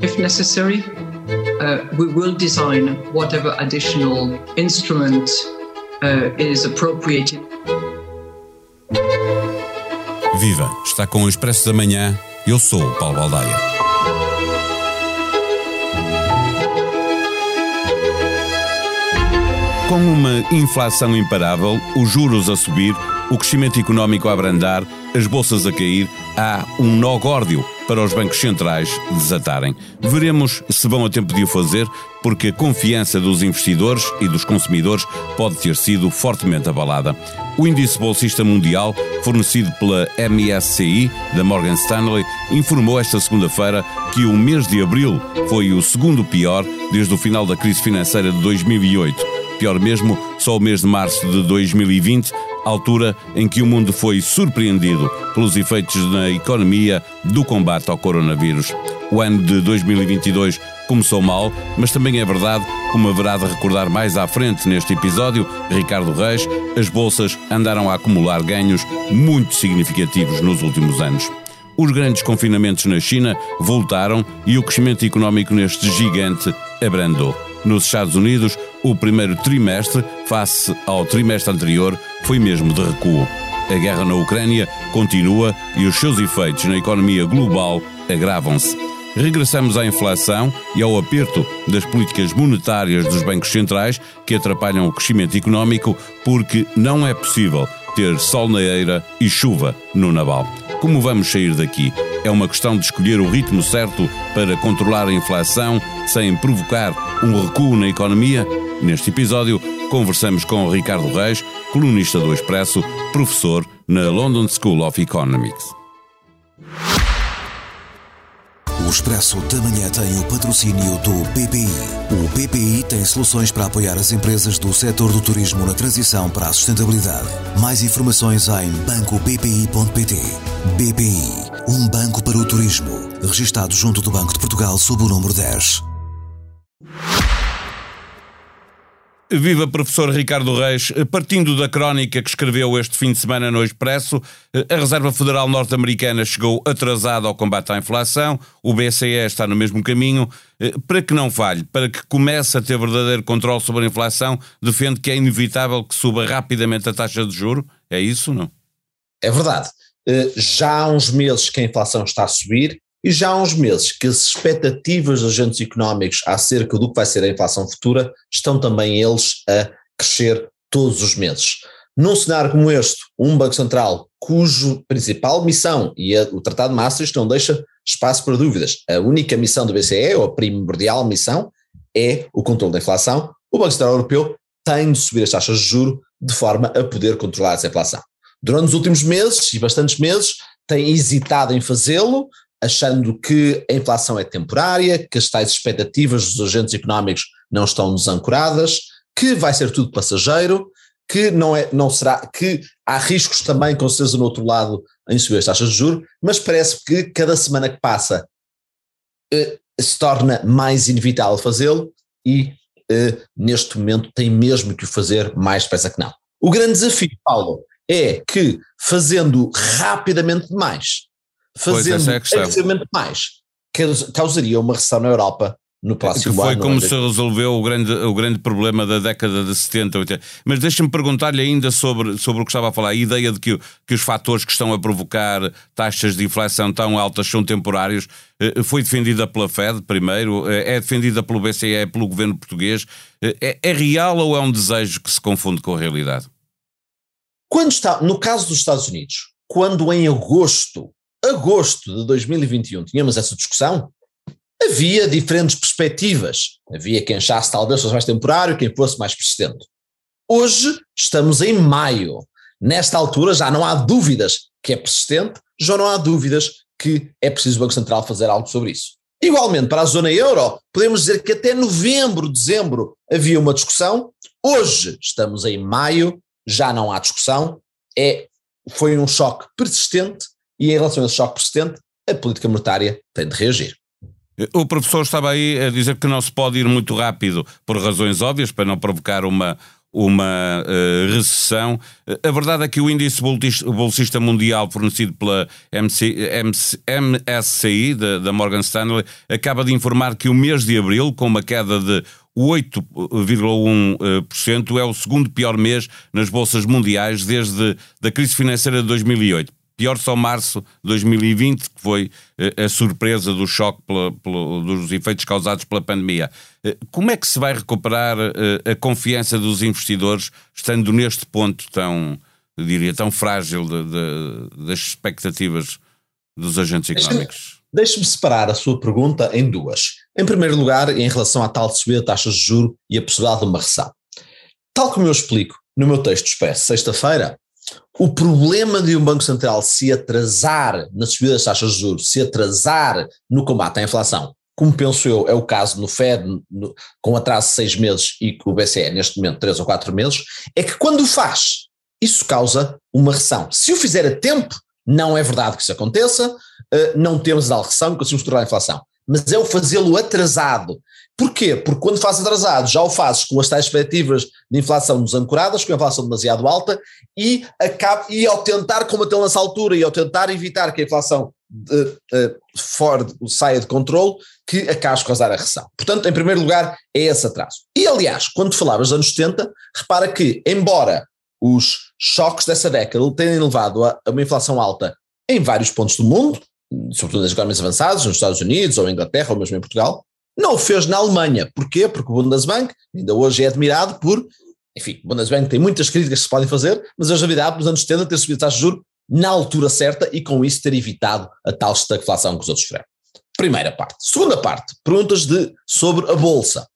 If necessary, uh, we will design whatever additional instrument uh, is appropriate. Viva! Está com o Expresso da Manhã. Eu sou o Paulo Baldaia. Com uma inflação imparável, os juros a subir, o crescimento económico a abrandar, as bolsas a cair, há um nó górdio para os bancos centrais desatarem. Veremos se vão a tempo de o fazer, porque a confiança dos investidores e dos consumidores pode ter sido fortemente abalada. O índice bolsista mundial, fornecido pela MSCI, da Morgan Stanley, informou esta segunda-feira que o mês de abril foi o segundo pior desde o final da crise financeira de 2008. Pior mesmo, só o mês de março de 2020 altura em que o mundo foi surpreendido pelos efeitos na economia do combate ao coronavírus. O ano de 2022 começou mal, mas também é verdade, como haverá de recordar mais à frente neste episódio, Ricardo Reis, as bolsas andaram a acumular ganhos muito significativos nos últimos anos. Os grandes confinamentos na China voltaram e o crescimento económico neste gigante abrandou. Nos Estados Unidos, o primeiro trimestre, face ao trimestre anterior, foi mesmo de recuo. A guerra na Ucrânia continua e os seus efeitos na economia global agravam-se. Regressamos à inflação e ao aperto das políticas monetárias dos bancos centrais que atrapalham o crescimento económico porque não é possível ter sol na eira e chuva no naval. Como vamos sair daqui? É uma questão de escolher o ritmo certo para controlar a inflação sem provocar um recuo na economia? Neste episódio, conversamos com Ricardo Reis, colunista do Expresso, professor na London School of Economics. O Expresso da Manhã tem o patrocínio do BPI. O BPI tem soluções para apoiar as empresas do setor do turismo na transição para a sustentabilidade. Mais informações em bancobpi.pt. BPI, um banco para o turismo. Registado junto do Banco de Portugal sob o número 10. Viva professor Ricardo Reis, partindo da crónica que escreveu este fim de semana no Expresso, a Reserva Federal Norte-Americana chegou atrasada ao combate à inflação, o BCE está no mesmo caminho. Para que não falhe, para que comece a ter verdadeiro controle sobre a inflação, defende que é inevitável que suba rapidamente a taxa de juro? É isso, não? É verdade. Eh, já há uns meses que a inflação está a subir e já há uns meses que as expectativas dos agentes económicos acerca do que vai ser a inflação futura estão também eles a crescer todos os meses. Num cenário como este, um Banco Central cujo principal missão, e o Tratado de Maastricht não deixa espaço para dúvidas, a única missão do BCE, ou a primordial missão, é o controle da inflação, o Banco Central Europeu tem de subir as taxas de juro de forma a poder controlar essa inflação. Durante os últimos meses, e bastantes meses, tem hesitado em fazê-lo, achando que a inflação é temporária, que as tais expectativas dos agentes económicos não estão desancoradas, que vai ser tudo passageiro, que não, é, não será, que há riscos também, com certeza, no outro lado, em subir as taxas de juros, mas parece que cada semana que passa eh, se torna mais inevitável fazê-lo e eh, neste momento tem mesmo que o fazer mais depressa que não. O grande desafio, Paulo, é que fazendo rapidamente demais, fazendo é mais, causaria uma recessão na Europa no próximo que foi ano. como é? se resolveu o grande, o grande problema da década de 70, 80. Mas deixa-me perguntar-lhe ainda sobre, sobre o que estava a falar, a ideia de que, que os fatores que estão a provocar taxas de inflação tão altas são temporários, eh, foi defendida pela Fed primeiro, eh, é defendida pelo BCE, pelo governo português, eh, é, é real ou é um desejo que se confunde com a realidade? Quando está, no caso dos Estados Unidos, quando em agosto agosto de 2021 tínhamos essa discussão, havia diferentes perspectivas. Havia quem achasse talvez fosse mais temporário, quem fosse mais persistente. Hoje estamos em maio. Nesta altura já não há dúvidas que é persistente, já não há dúvidas que é preciso o Banco Central fazer algo sobre isso. Igualmente, para a zona euro, podemos dizer que até novembro, dezembro havia uma discussão. Hoje estamos em maio, já não há discussão. É, foi um choque persistente e em relação a esse choque persistente, a política monetária tem de reagir. O professor estava aí a dizer que não se pode ir muito rápido por razões óbvias, para não provocar uma, uma uh, recessão. A verdade é que o índice bolsista mundial fornecido pela MC, MC, MSCI, da, da Morgan Stanley, acaba de informar que o mês de abril, com uma queda de 8,1%, é o segundo pior mês nas bolsas mundiais desde a crise financeira de 2008. Pior só março de 2020, que foi eh, a surpresa do choque pela, pela, dos efeitos causados pela pandemia. Eh, como é que se vai recuperar eh, a confiança dos investidores, estando neste ponto tão, diria, tão frágil de, de, das expectativas dos agentes económicos? Deixe-me separar a sua pergunta em duas. Em primeiro lugar, em relação à tal subida de taxas de juros e a possibilidade de uma recessão. Tal como eu explico no meu texto expresso sexta-feira, o problema de um Banco Central se atrasar na subida das taxas de juros, se atrasar no combate à inflação, como penso eu, é o caso no Fed, no, com atraso de seis meses e com o BCE neste momento três ou quatro meses, é que quando o faz, isso causa uma recessão. Se o fizer a tempo, não é verdade que isso aconteça, uh, não temos a recessão, conseguimos controlar a inflação. Mas é o fazê-lo atrasado. Porquê? Porque quando fazes atrasado, já o fazes com as tais expectativas de inflação desancoradas, com a inflação demasiado alta, e, acaba, e ao tentar combater nessa altura e ao tentar evitar que a inflação de, uh, fora saia de controle, que acabas de causar a recessão. Portanto, em primeiro lugar, é esse atraso. E aliás, quando falavas dos anos 70, repara que, embora os choques dessa década tenham levado a, a uma inflação alta em vários pontos do mundo, sobretudo nas economias avançadas, nos Estados Unidos, ou em Inglaterra, ou mesmo em Portugal, não o fez na Alemanha. Porquê? Porque o Bundesbank ainda hoje é admirado por, enfim, o Bundesbank tem muitas críticas que se podem fazer, mas hoje admirado nos anos 70 ter subido a taxa de juros na altura certa e com isso ter evitado a tal estagflação que os outros tiveram. Primeira parte. Segunda parte, perguntas de, sobre a Bolsa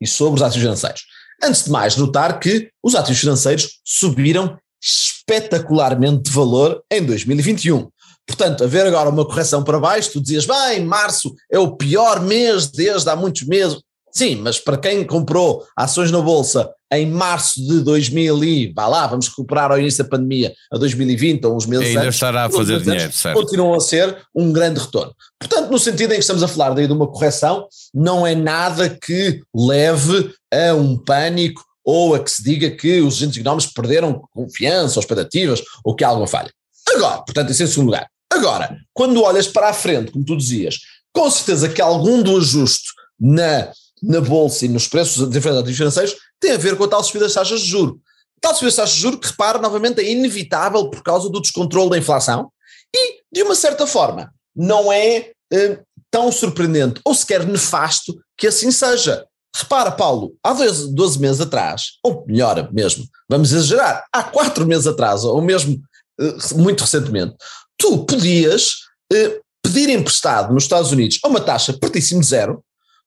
e sobre os ativos financeiros. Antes de mais, notar que os ativos financeiros subiram espetacularmente de valor em 2021. Portanto, haver agora uma correção para baixo, tu dizias, bem, março é o pior mês desde há muitos meses. Sim, mas para quem comprou ações na Bolsa em março de 2000 e, vá lá, vamos recuperar ao início da pandemia, a 2020 ou uns meses Ainda antes, estará a fazer dinheiro, certo. Continuam a ser um grande retorno. Portanto, no sentido em que estamos a falar daí de uma correção, não é nada que leve a um pânico ou a que se diga que os agentes económicos perderam confiança ou expectativas ou que há alguma falha. Agora, portanto, isso em segundo lugar. Agora, quando olhas para a frente, como tu dizias, com certeza que algum do ajuste na, na bolsa e nos preços diferentes financeiros tem a ver com a tal subida das taxas de juros. Tal subida das taxas de juros que, repara, novamente é inevitável por causa do descontrole da inflação e, de uma certa forma, não é eh, tão surpreendente ou sequer nefasto que assim seja. Repara, Paulo, há 12, 12 meses atrás, ou melhor mesmo, vamos exagerar, há 4 meses atrás, ou mesmo eh, muito recentemente, tu podias eh, pedir emprestado nos Estados Unidos a uma taxa pertíssimo de zero,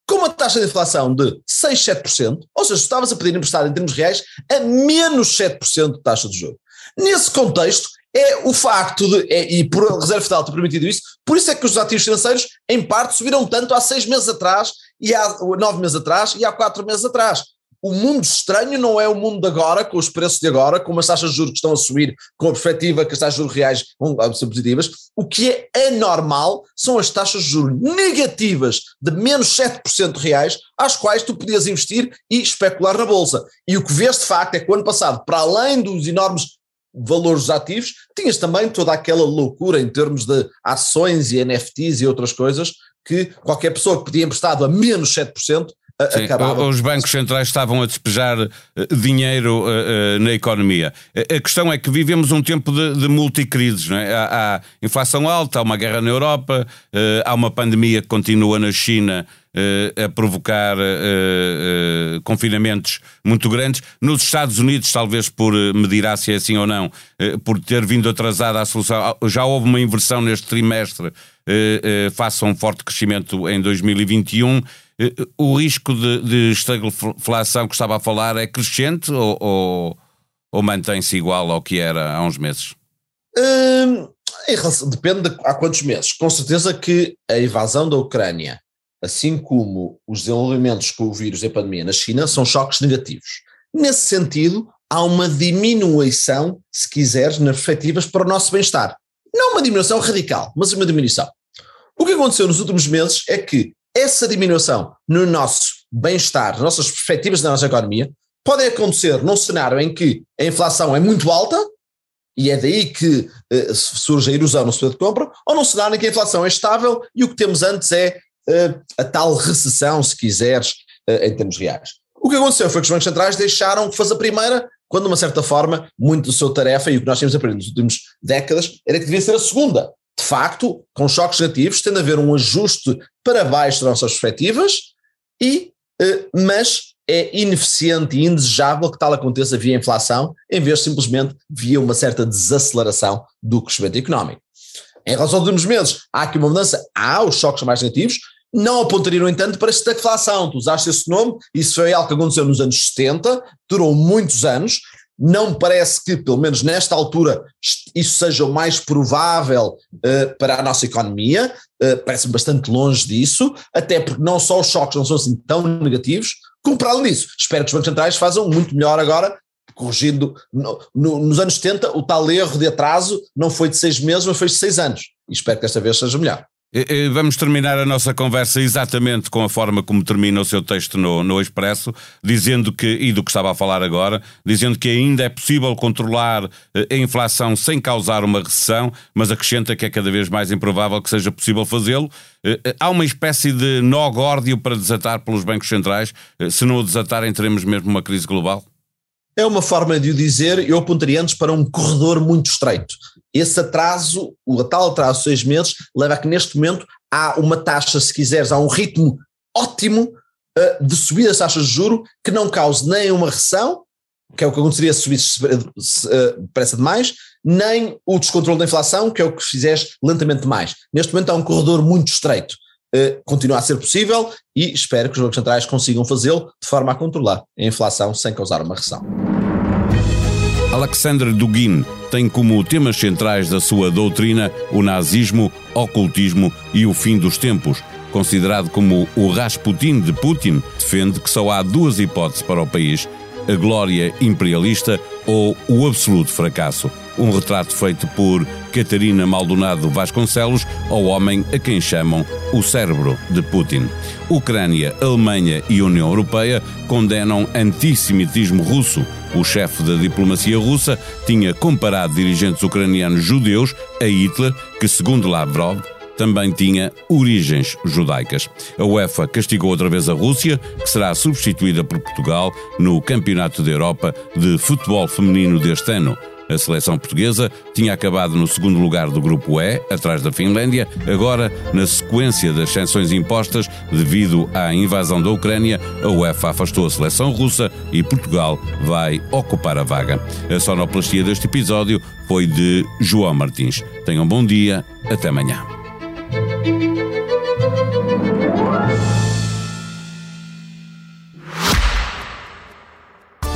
com uma taxa de inflação de 6, 7%, ou seja, estavas a pedir emprestado em termos reais a menos 7% de taxa de juros. Nesse contexto, é o facto de, é, e por a Reserva Federal ter permitido isso, por isso é que os ativos financeiros, em parte, subiram tanto há seis meses atrás, e há nove meses atrás, e há quatro meses atrás o mundo estranho não é o mundo de agora, com os preços de agora, com as taxas de juros que estão a subir, com a perspectiva que as taxas de juros reais vão ser positivas. O que é anormal são as taxas de juros negativas de menos 7% reais, às quais tu podias investir e especular na bolsa. E o que vês de facto é que o ano passado, para além dos enormes valores ativos, tinhas também toda aquela loucura em termos de ações e NFTs e outras coisas que qualquer pessoa que pedia emprestado a menos 7% Sim, acabava. Os bancos centrais estavam a despejar eh, dinheiro uh, uh, na economia. A questão é que vivemos um tempo de, de multicrises. Não é? há, há, inflação alta, há uma guerra na Europa, uh, há uma pandemia que continua na China a provocar confinamentos muito grandes. Nos Estados Unidos, talvez por, me dirá se é assim ou não, por ter vindo atrasada a solução, já houve uma inversão neste trimestre face a um forte crescimento em 2021. O risco de, de estagflação que estava a falar é crescente ou, ou, ou mantém-se igual ao que era há uns meses? Hum, depende de há quantos meses. Com certeza que a invasão da Ucrânia, assim como os desenvolvimentos com o vírus e a pandemia na China, são choques negativos. Nesse sentido, há uma diminuição, se quiseres, nas perspectivas para o nosso bem-estar. Não uma diminuição radical, mas uma diminuição. O que aconteceu nos últimos meses é que essa diminuição no nosso bem-estar, nossas perspectivas da nossa economia, podem acontecer num cenário em que a inflação é muito alta, e é daí que uh, surge a erosão no poder de compra, ou num cenário em que a inflação é estável e o que temos antes é uh, a tal recessão, se quiseres, uh, em termos reais. O que aconteceu foi que os bancos centrais deixaram que fosse a primeira, quando, de uma certa forma, muito do seu tarefa e o que nós tínhamos aprendido nas últimas décadas era que devia ser a segunda. De facto, com choques negativos, tende a haver um ajuste para baixo das nossas perspectivas, e, mas é ineficiente e indesejável que tal aconteça via inflação, em vez de simplesmente via uma certa desaceleração do crescimento económico. Em relação aos últimos meses, há aqui uma mudança, há os choques mais negativos, não apontaria, no entanto, para a estagflação. Tu usaste esse nome, isso foi algo que aconteceu nos anos 70, durou muitos anos, não parece que, pelo menos nesta altura, isso seja o mais provável uh, para a nossa economia, uh, parece-me bastante longe disso, até porque não só os choques não são assim tão negativos, como para além disso, espero que os bancos centrais façam muito melhor agora, corrigindo. No, no, nos anos 70, o tal erro de atraso não foi de seis meses, mas foi de seis anos. E espero que desta vez seja melhor. Vamos terminar a nossa conversa exatamente com a forma como termina o seu texto no, no Expresso, dizendo que, e do que estava a falar agora, dizendo que ainda é possível controlar eh, a inflação sem causar uma recessão, mas acrescenta que é cada vez mais improvável que seja possível fazê-lo. Eh, eh, há uma espécie de nó górdio para desatar pelos bancos centrais. Se não o desatarem, teremos mesmo uma crise global? É uma forma de o dizer, eu apontaria antes para um corredor muito estreito. Esse atraso, o tal atraso de seis meses, leva a que neste momento há uma taxa, se quiseres, há um ritmo ótimo uh, de subida das taxas de juro que não cause nem uma recessão, que é o que aconteceria se subisse uh, depressa demais, nem o descontrole da inflação, que é o que fizeste lentamente demais. Neste momento há um corredor muito estreito. Uh, continua a ser possível e espero que os bancos centrais consigam fazê-lo de forma a controlar a inflação sem causar uma recessão. Alexandre Dugin tem como temas centrais da sua doutrina o nazismo, ocultismo e o fim dos tempos. Considerado como o Rasputin de Putin, defende que só há duas hipóteses para o país: a glória imperialista ou o absoluto fracasso um retrato feito por Catarina Maldonado Vasconcelos ao homem a quem chamam o cérebro de Putin. Ucrânia, Alemanha e União Europeia condenam antissemitismo russo. O chefe da diplomacia russa tinha comparado dirigentes ucranianos judeus a Hitler, que, segundo Lavrov, também tinha origens judaicas. A UEFA castigou outra vez a Rússia, que será substituída por Portugal no Campeonato da Europa de Futebol Feminino deste ano. A seleção portuguesa tinha acabado no segundo lugar do grupo E, atrás da Finlândia. Agora, na sequência das sanções impostas devido à invasão da Ucrânia, a UEFA afastou a seleção russa e Portugal vai ocupar a vaga. A sonoplastia deste episódio foi de João Martins. Tenham um bom dia, até amanhã.